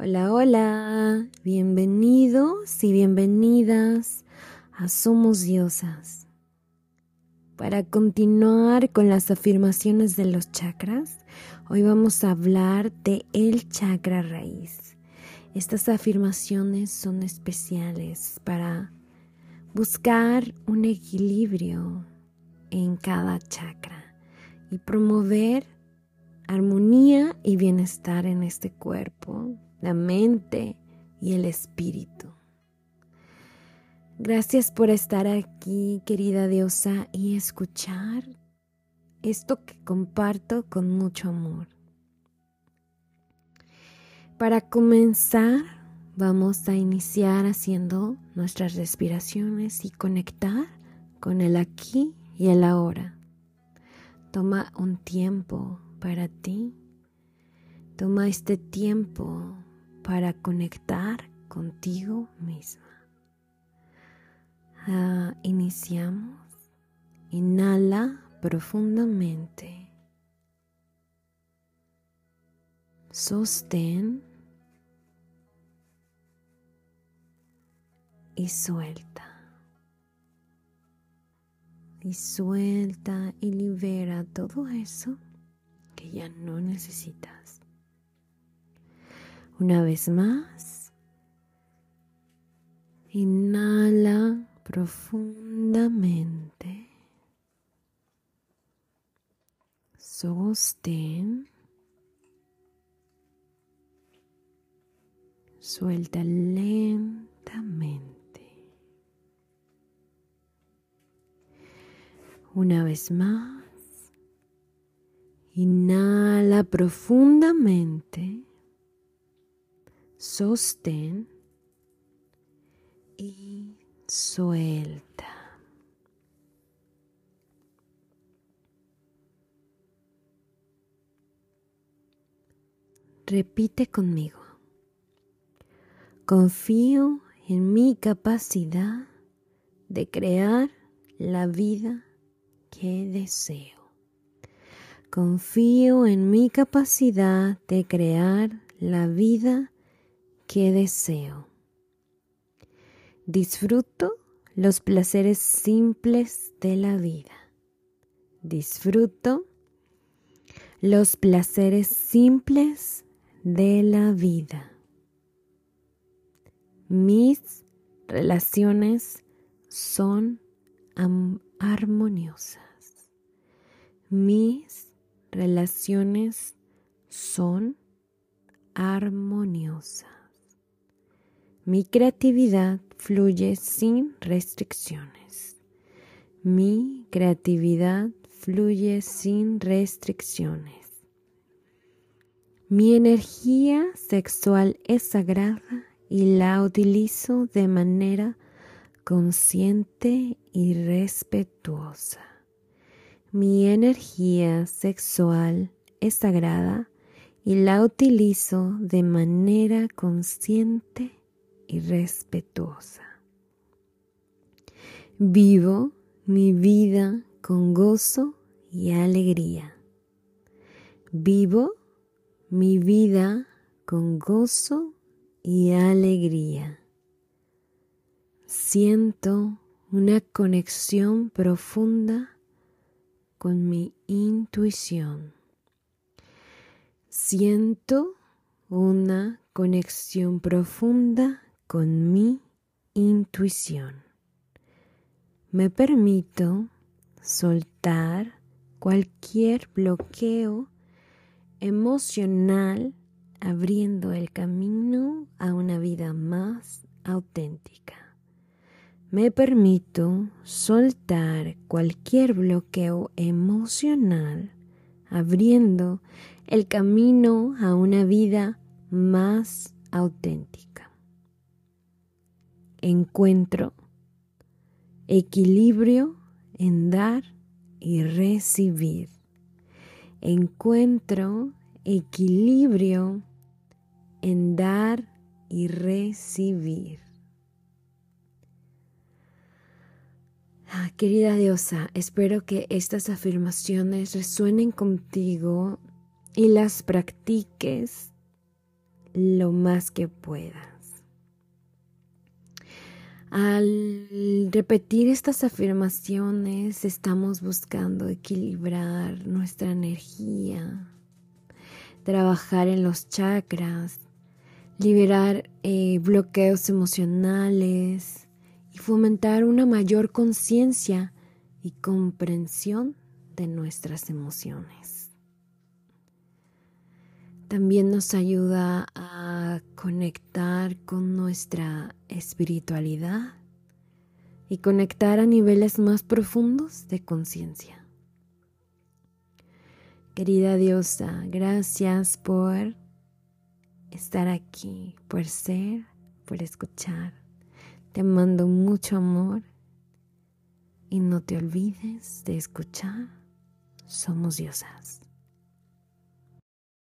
Hola, hola, bienvenidos y bienvenidas a Somos Diosas. Para continuar con las afirmaciones de los chakras, hoy vamos a hablar de el chakra raíz. Estas afirmaciones son especiales para buscar un equilibrio en cada chakra y promover armonía y bienestar en este cuerpo la mente y el espíritu. Gracias por estar aquí, querida diosa, y escuchar esto que comparto con mucho amor. Para comenzar, vamos a iniciar haciendo nuestras respiraciones y conectar con el aquí y el ahora. Toma un tiempo para ti. Toma este tiempo para conectar contigo misma. Ah, iniciamos. Inhala profundamente. Sostén y suelta. Y suelta y libera todo eso que ya no necesitas. Una vez más. Inhala profundamente. Sostén. Suelta lentamente. Una vez más. Inhala profundamente sostén y suelta. Repite conmigo. Confío en mi capacidad de crear la vida que deseo. Confío en mi capacidad de crear la vida que deseo. Disfruto los placeres simples de la vida. Disfruto los placeres simples de la vida. Mis relaciones son armoniosas. Mis relaciones son armoniosas. Mi creatividad fluye sin restricciones. Mi creatividad fluye sin restricciones. Mi energía sexual es sagrada y la utilizo de manera consciente y respetuosa. Mi energía sexual es sagrada y la utilizo de manera consciente y respetuosa. Vivo mi vida con gozo y alegría. Vivo mi vida con gozo y alegría. Siento una conexión profunda con mi intuición. Siento una conexión profunda con mi intuición. Me permito soltar cualquier bloqueo emocional abriendo el camino a una vida más auténtica. Me permito soltar cualquier bloqueo emocional abriendo el camino a una vida más auténtica encuentro equilibrio en dar y recibir. Encuentro equilibrio en dar y recibir. Ah, querida diosa, espero que estas afirmaciones resuenen contigo y las practiques lo más que puedas. Al repetir estas afirmaciones estamos buscando equilibrar nuestra energía, trabajar en los chakras, liberar eh, bloqueos emocionales y fomentar una mayor conciencia y comprensión de nuestras emociones. También nos ayuda a conectar con nuestra espiritualidad y conectar a niveles más profundos de conciencia. Querida diosa, gracias por estar aquí, por ser, por escuchar. Te mando mucho amor y no te olvides de escuchar. Somos diosas.